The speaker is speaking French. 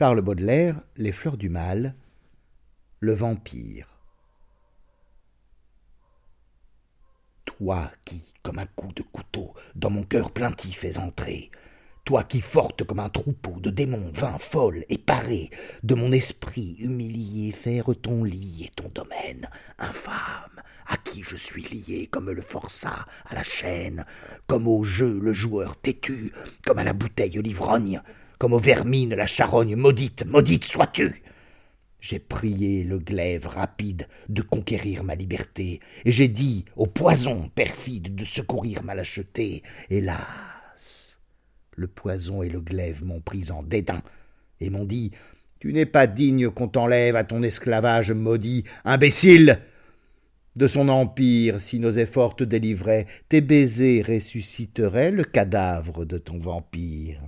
Charles Baudelaire, Les fleurs du mal, Le vampire. Toi qui, comme un coup de couteau, dans mon cœur plaintif es entré, toi qui forte comme un troupeau de démons vains, folles et parés, de mon esprit humilié faire ton lit et ton domaine, infâme, à qui je suis lié comme le forçat à la chaîne, comme au jeu le joueur têtu, comme à la bouteille l'ivrogne, comme aux vermines la charogne maudite, maudite sois-tu. J'ai prié le glaive rapide de conquérir ma liberté, et j'ai dit au poison perfide de secourir ma lâcheté. Hélas, le poison et le glaive m'ont pris en dédain, et m'ont dit Tu n'es pas digne qu'on t'enlève à ton esclavage maudit, imbécile de son empire, si nos efforts te délivraient, tes baisers ressusciteraient le cadavre de ton vampire.